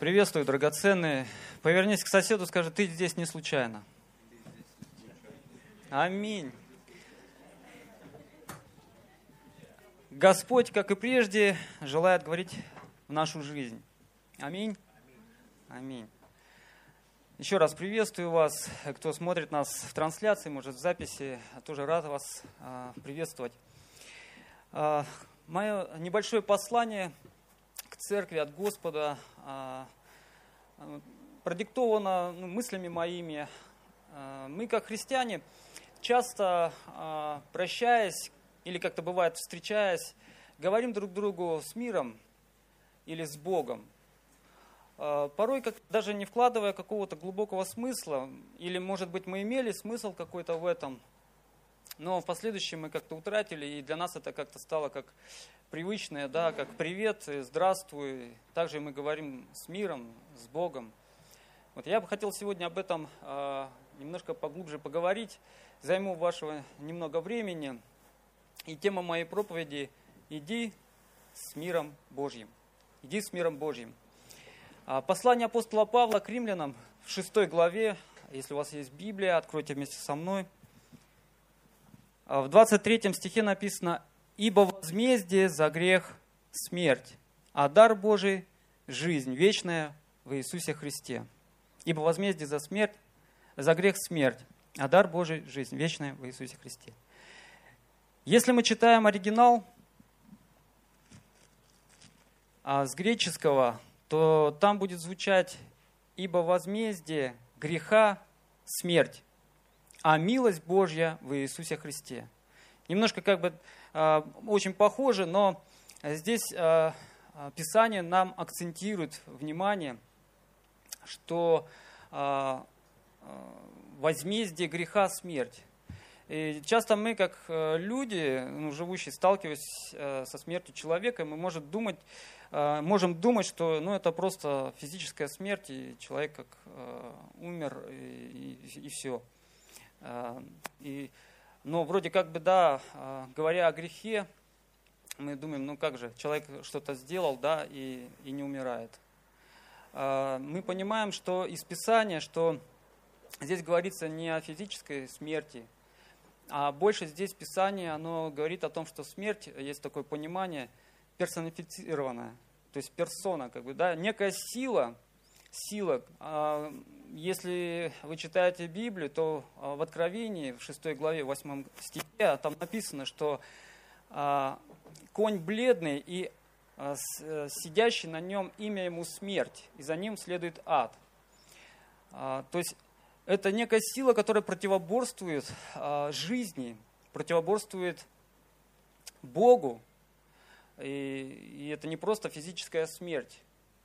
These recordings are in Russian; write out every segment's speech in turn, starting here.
Приветствую, драгоценные. Повернись к соседу, скажи, ты здесь не случайно. Аминь. Господь, как и прежде, желает говорить в нашу жизнь. Аминь. Аминь. Еще раз приветствую вас, кто смотрит нас в трансляции, может в записи, тоже рад вас а, приветствовать. А, мое небольшое послание церкви от Господа а, продиктовано ну, мыслями моими. Мы, как христиане, часто прощаясь или как-то бывает встречаясь, говорим друг другу с миром или с Богом – а, порой как, даже не вкладывая какого-то глубокого смысла, или, может быть, мы имели смысл какой-то в этом, но в последующем мы как-то утратили, и для нас это как-то стало как привычное, да, как привет, здравствуй. Также мы говорим с миром, с Богом. Вот я бы хотел сегодня об этом э, немножко поглубже поговорить, займу вашего немного времени. И тема моей проповеди – «Иди с миром Божьим». Иди с миром Божьим. А, послание апостола Павла к римлянам в 6 главе, если у вас есть Библия, откройте вместе со мной. А, в 23 стихе написано, «Ибо возмездие за грех – смерть, а дар Божий – жизнь вечная в Иисусе Христе». Ибо возмездие за смерть, за грех – смерть, а дар Божий – жизнь вечная в Иисусе Христе. Если мы читаем оригинал, а с греческого то там будет звучать «Ибо возмездие греха – смерть, а милость Божья в Иисусе Христе». Немножко как бы э, очень похоже, но здесь э, Писание нам акцентирует внимание, что э, возмездие греха – смерть. И часто мы, как люди, ну, живущие, сталкиваясь со смертью человека, мы можем думать, можем думать, что ну, это просто физическая смерть, и человек как умер, и, и, и все. Э, и, но вроде как бы, да, э, говоря о грехе, мы думаем, ну как же, человек что-то сделал, да, и, и не умирает. Э, мы понимаем, что из Писания, что здесь говорится не о физической смерти, а больше здесь Писание, оно говорит о том, что смерть, есть такое понимание – персонифицированная, то есть персона, как бы, да, некая сила, сила. А, если вы читаете Библию, то а, в Откровении, в 6 главе, 8 стихе, там написано, что а, конь бледный и э, сидящий на нем имя ему смерть, и за ним следует ад. То есть это некая сила, которая противоборствует жизни, противоборствует Богу, и, и это не просто физическая смерть,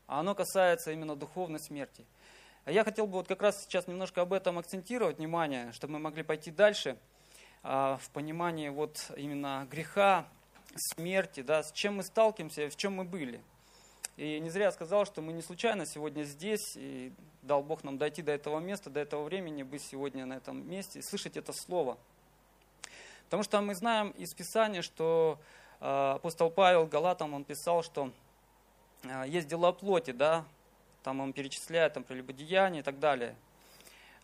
а оно касается именно духовной смерти. А я хотел бы вот как раз сейчас немножко об этом акцентировать внимание, чтобы мы могли пойти дальше а, в понимании вот именно греха, смерти, да, с чем мы сталкиваемся, в чем мы были. И не зря я сказал, что мы не случайно сегодня здесь, и дал Бог нам дойти до этого места, до этого времени, быть сегодня на этом месте и слышать это слово. Потому что мы знаем из Писания, что Э, апостол Павел Галатам, он писал, что есть дела плоти, да, там он перечисляет там, прелюбодеяние и так далее.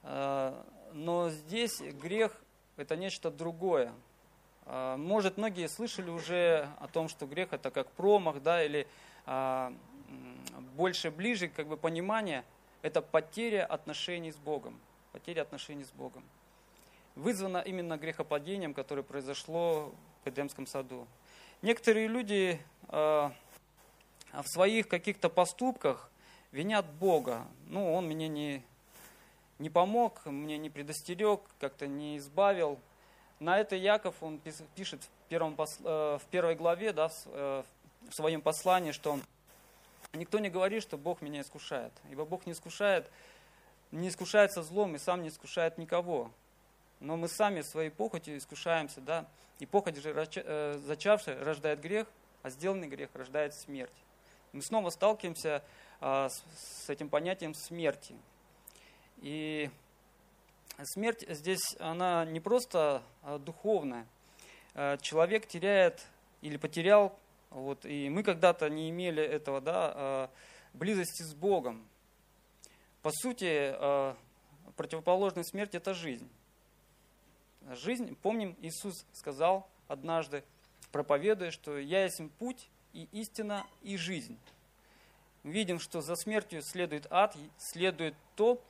Э, но здесь грех – это нечто другое. Может, многие слышали уже о том, что грех – это как промах, да, или больше, ближе, как бы понимание – это потеря отношений с Богом. Потеря отношений с Богом. Вызвано именно грехопадением, которое произошло в Эдемском саду. Некоторые люди э, в своих каких-то поступках винят Бога. Ну, Он мне не, не помог, мне не предостерег, как-то не избавил. На это Яков, он пишет в, первом, э, в первой главе, да, э, в своем послании, что никто не говорит, что Бог меня искушает. Ибо Бог не искушает, не искушается злом и сам не искушает никого. Но мы сами своей похотью искушаемся, да, и похоть же, э, зачавшая, рождает грех, а сделанный грех рождает смерть. Мы снова сталкиваемся а, с этим понятием смерти. И смерть здесь, она не просто а, духовная. А, человек теряет или потерял, вот, и мы когда-то не имели этого, да, близости с Богом. По сути, противоположная смерти – это жизнь. Жизнь, помним, Иисус сказал однажды, проповедуя, что «Я есть путь и истина и жизнь». Видим, что за смертью следует ад, следует то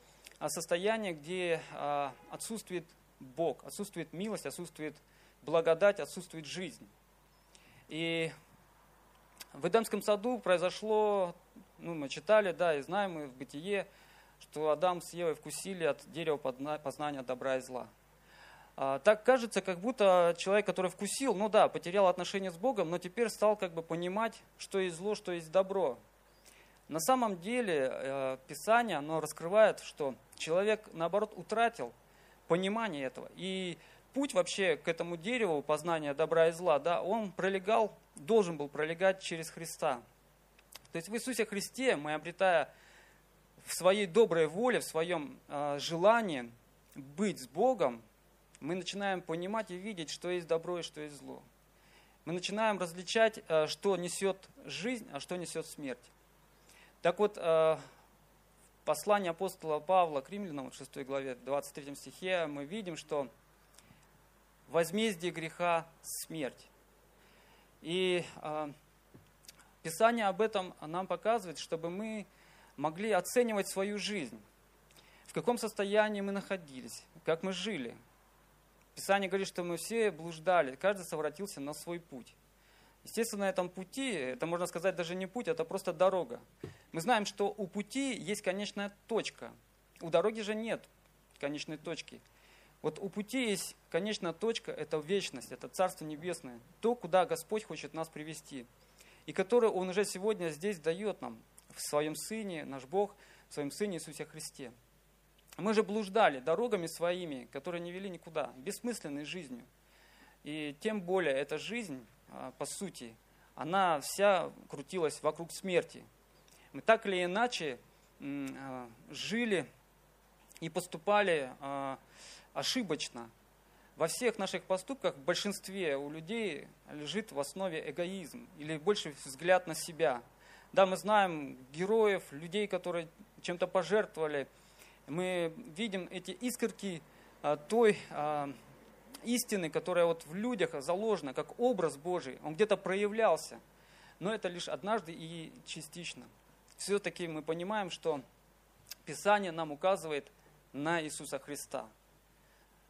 состояние, где а, отсутствует Бог, отсутствует милость, отсутствует благодать, отсутствует жизнь. И в Эдемском саду произошло, ну, мы читали, да, и знаем мы в Бытие, что Адам с Евой вкусили от дерева познания добра и зла. А, так кажется, как будто человек, который вкусил, ну да, потерял отношения с Богом, но теперь стал как бы понимать, что есть зло, что есть добро. На самом деле э, Писание, оно раскрывает, что человек, наоборот, утратил понимание этого. И путь вообще к этому дереву познания добра и зла, да, он пролегал, должен был пролегать через Христа. То есть в Иисусе Христе мы, обретая в своей доброй воле, в своем э, желании быть с Богом, мы начинаем понимать и видеть, что есть добро и что есть зло. Мы начинаем различать, э, что несет жизнь, а что несет смерть. Так вот, э, послание апостола Павла к римлянам, в 6 главе, 23 стихе, мы видим, что возмездие греха – смерть. И э, Писание об этом нам показывает, чтобы мы могли оценивать свою жизнь, в каком состоянии мы находились, как мы жили. Писание говорит, что мы все блуждали, каждый совратился на свой путь. Естественно, на этом пути, это можно сказать даже не путь, это просто дорога. Мы знаем, что у пути есть конечная точка, у дороги же нет конечной точки – вот у пути есть конечная точка, это вечность, это Царство Небесное, то, куда Господь хочет нас привести, и которое Он уже сегодня здесь дает нам в Своем Сыне, наш Бог, в Своем Сыне Иисусе Христе. Мы же блуждали дорогами своими, которые не вели никуда, бессмысленной жизнью. И тем более эта жизнь, а, по сути, она вся крутилась вокруг смерти. Мы так или иначе а, жили и поступали а, ошибочно. Во всех наших поступках, в большинстве у людей лежит в основе эгоизм или больше взгляд на себя. Да, мы знаем героев, людей, которые чем-то пожертвовали. Мы видим эти искорки а, той а, истины, которая вот в людях заложена, как образ Божий. Он где-то проявлялся, но это лишь однажды и частично. Все-таки мы понимаем, что Писание нам указывает на Иисуса Христа –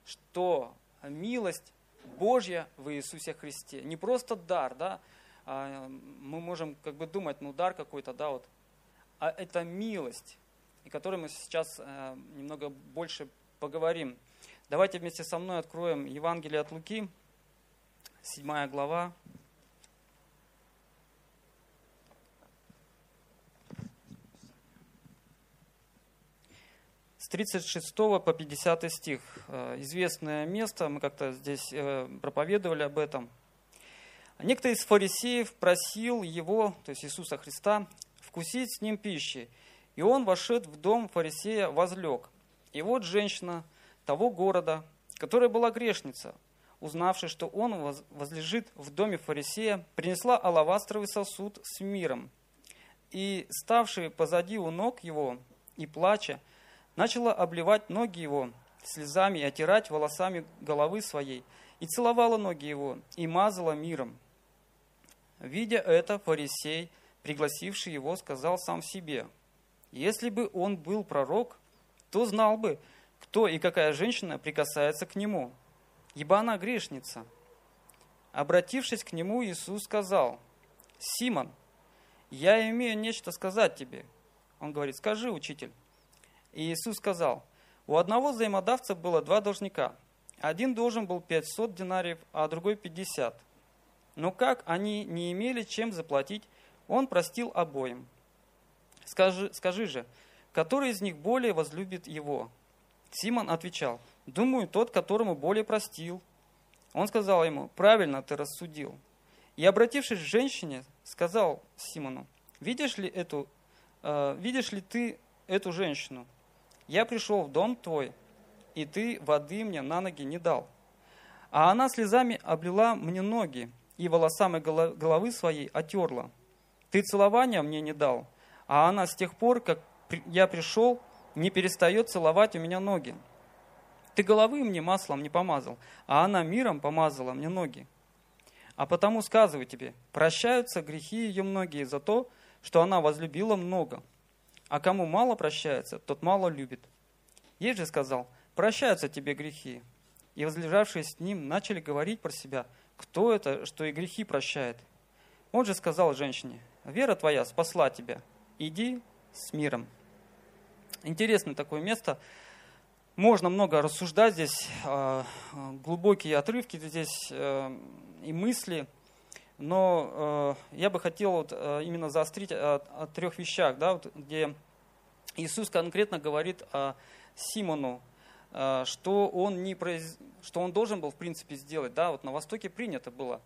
что милость Божья в Иисусе Христе. Не просто дар, да, а, мы можем как бы думать, ну дар какой-то, да, вот, а это милость, и которой мы сейчас э, немного больше поговорим. Давайте вместе со мной откроем Евангелие от Луки, 7 глава, с 36 по 50 стих. Э, известное место, мы как-то здесь э, проповедовали об этом. Некто из фарисеев просил его, то есть Иисуса Христа, вкусить с ним пищи. И он, вошед в дом фарисея, возлег. И вот женщина того города, которая была грешница, узнавши, что он возлежит в доме фарисея, принесла алавастровый сосуд с миром. И, ставший позади у ног его и плача, начала обливать ноги его слезами и отирать волосами головы своей, и целовала ноги его, и мазала миром. Видя это, фарисей, пригласивший его, сказал сам себе, «Если бы он был пророк, то знал бы, кто и какая женщина прикасается к нему, ибо она грешница». Обратившись к нему, Иисус сказал, «Симон, я имею нечто сказать тебе». Он говорит, «Скажи, учитель». И Иисус сказал, у одного взаимодавца было два должника. Один должен был 500 динариев, а другой 50. Но как они не имели чем заплатить, он простил обоим. Скажи, скажи же, который из них более возлюбит его? Симон отвечал, думаю, тот, которому более простил. Он сказал ему, правильно ты рассудил. И обратившись к женщине, сказал Симону, видишь ли, эту, э, видишь ли ты эту женщину? Я пришел в дом твой, и ты воды мне на ноги не дал. А она слезами облила мне ноги, и волосами головы своей отерла. Ты целования мне не дал, а она с тех пор, как я пришел, не перестает целовать у меня ноги. Ты головы мне маслом не помазал, а она миром помазала мне ноги. А потому сказываю тебе, прощаются грехи ее многие за то, что она возлюбила много. А кому мало прощается, тот мало любит. Ей же сказал, прощаются тебе грехи. И возлежавшие с ним начали говорить про себя, кто это, что и грехи прощает. Он же сказал женщине, вера твоя спасла тебя, иди с миром. Интересное такое место. Можно много рассуждать здесь, а, глубокие отрывки здесь э, и мысли, но э, я бы хотел вот э, именно заострить о, о трех вещах, да, вот, где Иисус конкретно говорит о Симону, что он, не произ... что он должен был, в принципе, сделать. Да, вот на Востоке принято было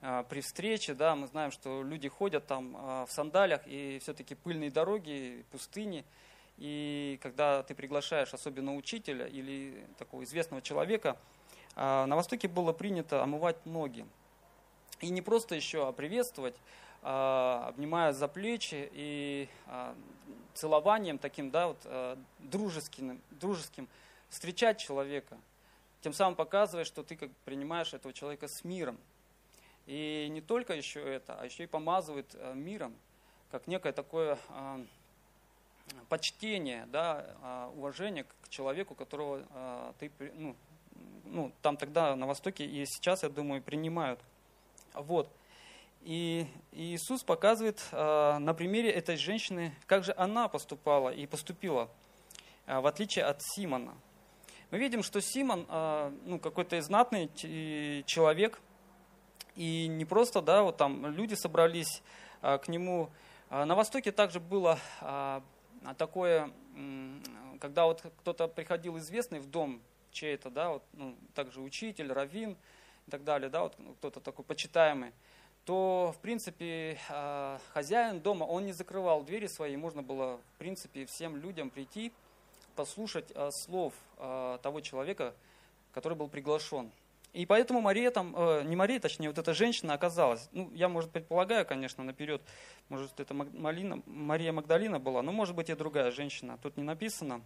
при встрече, да, мы знаем, что люди ходят там в сандалях, и все-таки пыльные дороги, пустыни – и когда ты приглашаешь особенно учителя или такого известного человека, а, на Востоке было принято омывать ноги. И не просто еще а приветствовать, а, обнимая за плечи и целованием таким, да, вот, дружеским, дружеским, встречать человека, тем самым показывая, что ты как принимаешь этого человека с миром. И не только еще это, а еще и помазывает миром, как некое такое почтение, да, а, уважение к человеку, которого а, ты, ну, ну, там тогда на Востоке и сейчас, я думаю, принимают. Вот. И Иисус показывает а, на примере этой женщины, как же она поступала и поступила, в отличие от Симона. Мы видим, что Симон ну, какой-то знатный человек, и не просто, да, вот там люди собрались к нему. На Востоке также было а такое, когда вот кто-то приходил известный в дом чей-то, да, вот, ну, также учитель, раввин и так далее, да, вот кто-то такой почитаемый, то, в принципе, а, хозяин дома, он не закрывал двери свои, можно было, в принципе, всем людям прийти, послушать а, слов того человека, который был приглашен. И поэтому Мария там, э, не Мария, точнее, вот эта женщина оказалась, ну, я, может, предполагаю, конечно, наперед, может, это Малина, Мария Магдалина была, но, может быть, и другая женщина, тут не написано.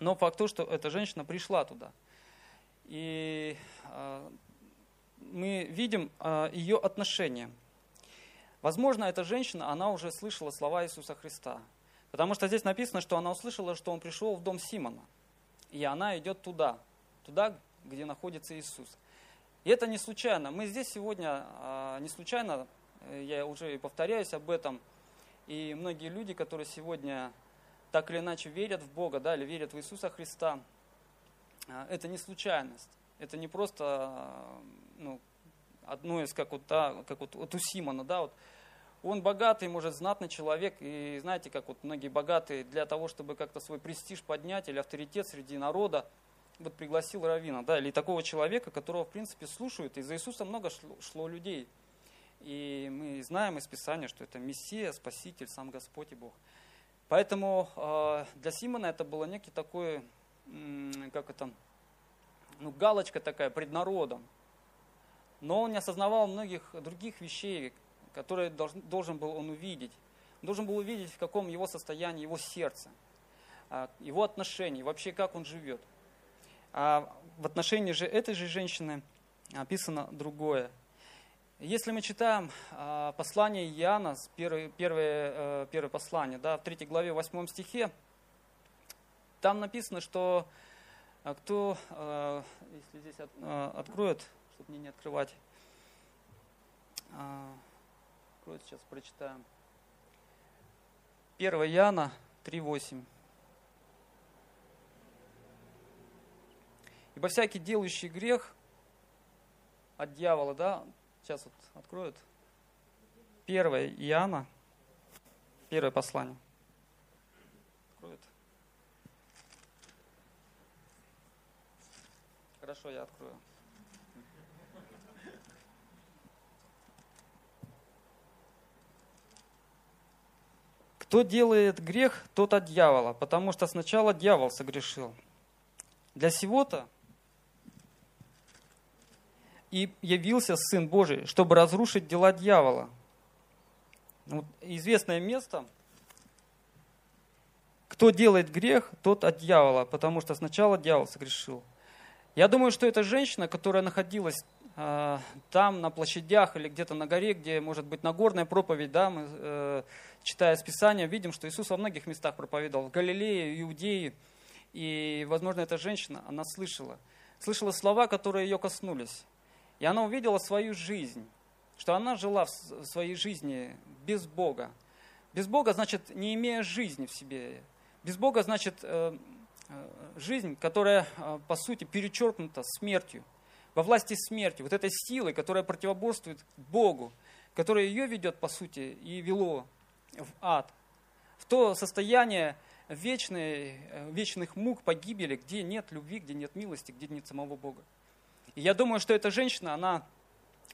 Но факт то, что эта женщина пришла туда. И э, мы видим э, ее отношение. Возможно, эта женщина, она уже слышала слова Иисуса Христа. Потому что здесь написано, что она услышала, что он пришел в дом Симона. И она идет туда, туда, где находится Иисус. И это не случайно. Мы здесь сегодня а, не случайно, э, я уже и повторяюсь об этом, и многие люди, которые сегодня так или иначе верят в Бога, да, или верят в Иисуса Христа, а, это не случайность. Это не просто а, ну, одно из, как вот, да, как вот, вот у Симона, да, вот, он богатый, может, знатный человек, и знаете, как вот многие богатые, для того, чтобы как-то свой престиж поднять или авторитет среди народа, вот пригласил равина, да, или такого человека, которого, в принципе, слушают. И за Иисуса много шло, шло людей. И мы знаем из Писания, что это Мессия, Спаситель, сам Господь и Бог. Поэтому э, для Симона это было некий такой, как это, ну, галочка такая пред народом. Но он не осознавал многих других вещей, которые должен, должен был он увидеть. Он должен был увидеть, в каком его состоянии, его сердце, а, его отношения, вообще как он живет. А в отношении же этой же женщины описано другое. Если мы читаем а, послание Иоанна, первое, первое, э, первое послание, да, в 3 главе 8 стихе, там написано, что а, кто, а, если здесь от, откроет, чтобы мне не открывать, откроет, сейчас прочитаем. 1 Иоанна 3.8. Ибо всякий делающий грех от дьявола, да, сейчас вот откроют. Первое Иоанна, первое послание. Откроют. Хорошо, я открою. Кто делает грех, тот от дьявола, потому что сначала дьявол согрешил. Для сего-то и явился Сын Божий, чтобы разрушить дела дьявола. Вот известное место, кто делает грех, тот от дьявола, потому что сначала дьявол согрешил. Я думаю, что эта женщина, которая находилась э, там, на площадях или где-то на горе, где, может быть, Нагорная проповедь, да, мы, э, читая Списание, видим, что Иисус во многих местах проповедовал, в Галилее, Иудее, и, возможно, эта женщина, она слышала, слышала слова, которые ее коснулись. И она увидела свою жизнь, что она жила в своей жизни без Бога. Без Бога значит, не имея жизни в себе. Без Бога значит э, э, жизнь, которая, э, по сути, перечеркнута смертью, во власти смерти, вот этой силой, которая противоборствует Богу, которая ее ведет, по сути, и вело в ад, в то состояние вечной, вечных мук, погибели, где нет любви, где нет милости, где нет самого Бога. И я думаю, что эта женщина, она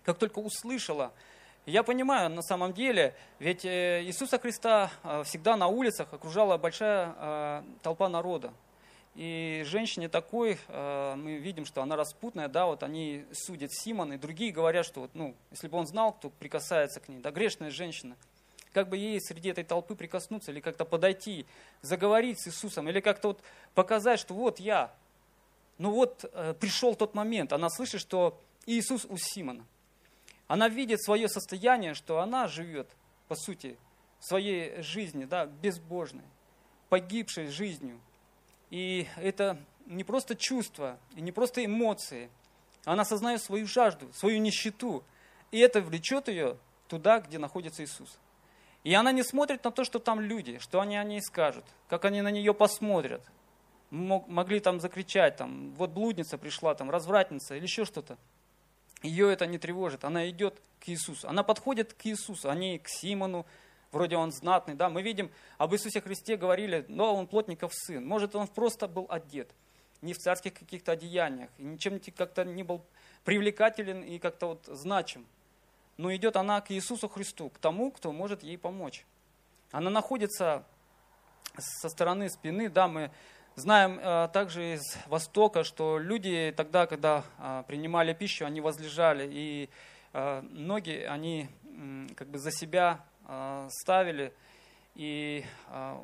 как только услышала, я понимаю, на самом деле, ведь э, Иисуса Христа э, всегда на улицах окружала большая э, толпа народа. И женщине такой, мы видим, что она распутная, да, вот они судят Симон, и другие говорят, что вот, ну, если бы он знал, кто прикасается к ней, да, грешная женщина, как бы ей среди этой толпы прикоснуться, или как-то подойти, заговорить с Иисусом, или как-то вот показать, что вот я, ну вот э, пришел тот момент, она слышит, что Иисус у Симона. Она видит свое состояние, что она живет, по сути, своей жизни, да, безбожной, погибшей жизнью. И это не просто чувство, и не просто эмоции. Она осознает свою жажду, свою нищету. И это влечет ее туда, где находится Иисус. И она не смотрит на то, что там люди, что они о ней скажут, как они на нее посмотрят – могли там закричать, там, вот блудница пришла, там, развратница или еще что-то. Ее это не тревожит, она идет к Иисусу. Она подходит к Иисусу, а не к Симону, вроде он знатный. Да? Мы видим, об Иисусе Христе говорили, но он плотников сын. Может, он просто был одет, не в царских каких-то одеяниях, и ничем как-то не был привлекателен и как-то вот значим. Но идет она к Иисусу Христу, к тому, кто может ей помочь. Она находится со стороны спины, да, мы Знаем э, также из Востока, что люди тогда, когда э, принимали пищу, они возлежали, и э, ноги они как бы за себя э, ставили, и э,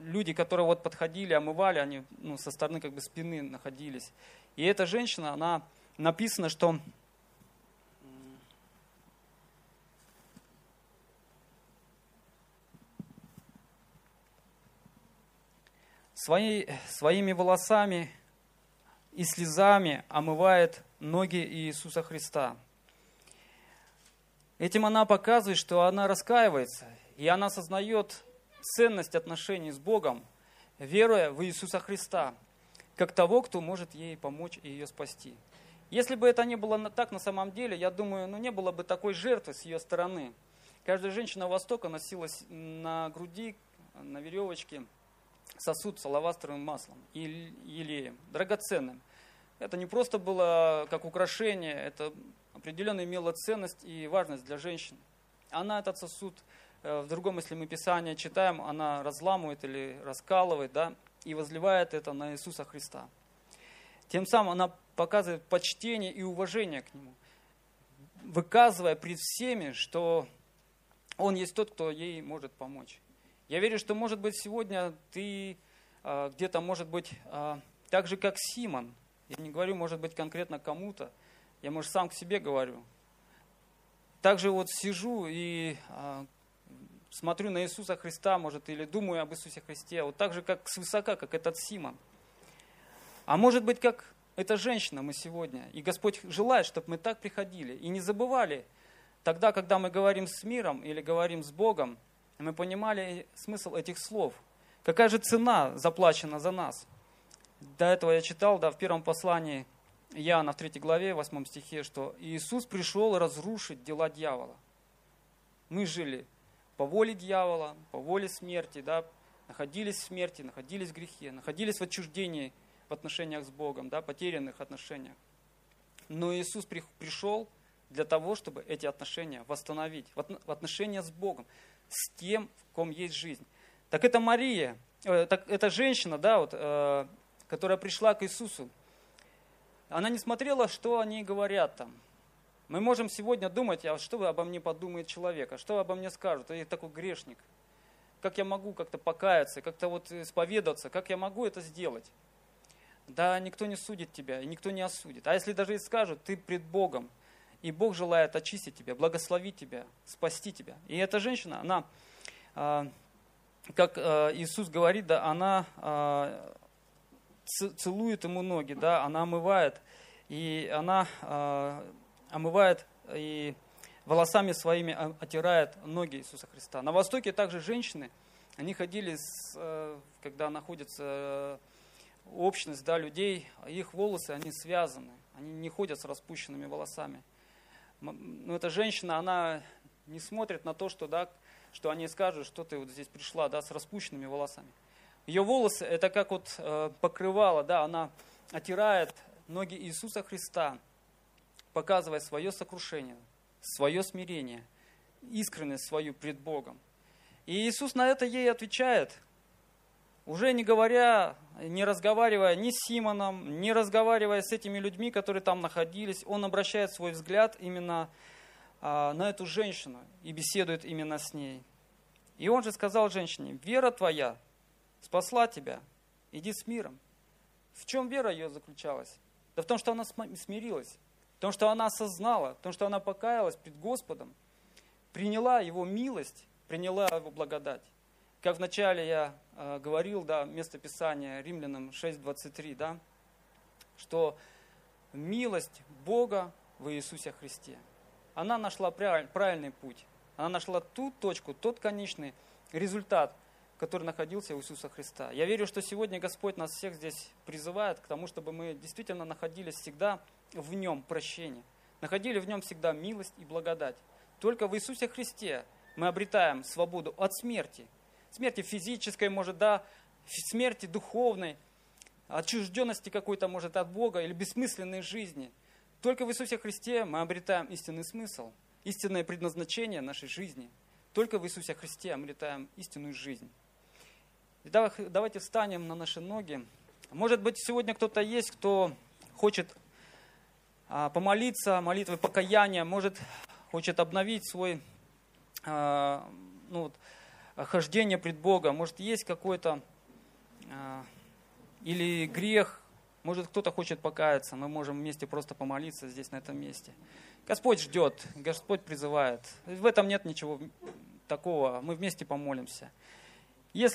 люди, которые вот подходили, омывали, они ну, со стороны как бы спины находились. И эта женщина, она написано, что свои, своими волосами и слезами омывает ноги Иисуса Христа. Этим она показывает, что она раскаивается, и она осознает ценность отношений с Богом, веруя в Иисуса Христа, как того, кто может ей помочь и ее спасти. Если бы это не было так на самом деле, я думаю, ну не было бы такой жертвы с ее стороны. Каждая женщина Востока носилась на груди, на веревочке сосуд с алавастровым маслом и елеем, драгоценным. Это не просто было как украшение, это определенно имело ценность и важность для женщины. Она этот сосуд, э, в другом, если мы Писание читаем, она разламывает или раскалывает, да, и возливает это на Иисуса Христа. Тем самым она показывает почтение и уважение к Нему, выказывая пред всеми, что Он есть тот, кто ей может помочь. Я верю, что, может быть, сегодня ты э, где-то, может быть, э, так же, как Симон. Я не говорю, может быть, конкретно кому-то. Я, может, сам к себе говорю. Также вот сижу и э, смотрю на Иисуса Христа, может, или думаю об Иисусе Христе, вот так же, как свысока, как этот Симон. А может быть, как эта женщина мы сегодня. И Господь желает, чтобы мы так приходили и не забывали тогда, когда мы говорим с миром или говорим с Богом, мы понимали смысл этих слов. Какая же цена заплачена за нас? До этого я читал да, в первом послании Иоанна в 3 главе, 8 стихе, что Иисус пришел разрушить дела дьявола. Мы жили по воле дьявола, по воле смерти, да, находились в смерти, находились в грехе, находились в отчуждении в отношениях с Богом, да, потерянных отношениях. Но Иисус пришел для того, чтобы эти отношения восстановить, в отношения с Богом с тем, в ком есть жизнь. Так это Мария, э, так это женщина, да, вот, э, которая пришла к Иисусу. Она не смотрела, что они говорят там. Мы можем сегодня думать, а что обо мне подумает человек, а что обо мне скажут, я такой грешник. как я могу как-то покаяться, как-то вот исповедаться, как я могу это сделать? Да, никто не судит тебя, и никто не осудит. А если даже и скажут, ты пред Богом, и Бог желает очистить тебя, благословить тебя, спасти тебя. И эта женщина, она, а, как а, Иисус говорит, да, она а, целует ему ноги, да, она омывает, и она омывает и волосами своими отирает ноги Иисуса Христа. На Востоке также женщины, они ходили, с, когда находятся общность да, людей, их волосы, они связаны, они не ходят с распущенными волосами. Но эта женщина, она не смотрит на то, что, да, что они скажут, что ты вот здесь пришла да, с распущенными волосами. Ее волосы, это как вот э, покрывало, да, она отирает ноги Иисуса Христа, показывая свое сокрушение, свое смирение, искренность свою пред Богом. И Иисус на это ей отвечает, уже не говоря, не разговаривая ни с Симоном, не разговаривая с этими людьми, которые там находились, он обращает свой взгляд именно а, на эту женщину и беседует именно с ней. И он же сказал женщине, вера твоя спасла тебя, иди с миром. В чем вера ее заключалась? Да в том, что она смирилась, в том, что она осознала, в том, что она покаялась перед Господом, приняла Его милость, приняла Его благодать. Как вначале я э, говорил, да, место Писания Римлянам 6.23, да, что милость Бога в Иисусе Христе, она нашла правильный путь. Она нашла ту точку, тот конечный результат, который находился у Иисуса Христа. Я верю, что сегодня Господь нас всех здесь призывает к тому, чтобы мы действительно находились всегда в Нем прощение, находили в Нем всегда милость и благодать. Только в Иисусе Христе мы обретаем свободу от смерти, смерти физической, может, да, смерти духовной, отчужденности какой-то, может, от Бога или бессмысленной жизни. Только в Иисусе Христе мы обретаем истинный смысл, истинное предназначение нашей жизни. Только в Иисусе Христе обретаем истинную жизнь. Давайте встанем на наши ноги. Может быть, сегодня кто-то есть, кто хочет а, помолиться, молитвой покаяния, может, хочет обновить свой а, ну, вот, хождение пред Богом, может, есть какой-то а, или грех, может, кто-то хочет покаяться, мы можем вместе просто помолиться здесь, на этом месте. Господь ждет, Господь призывает. В этом нет ничего такого, мы вместе помолимся. Если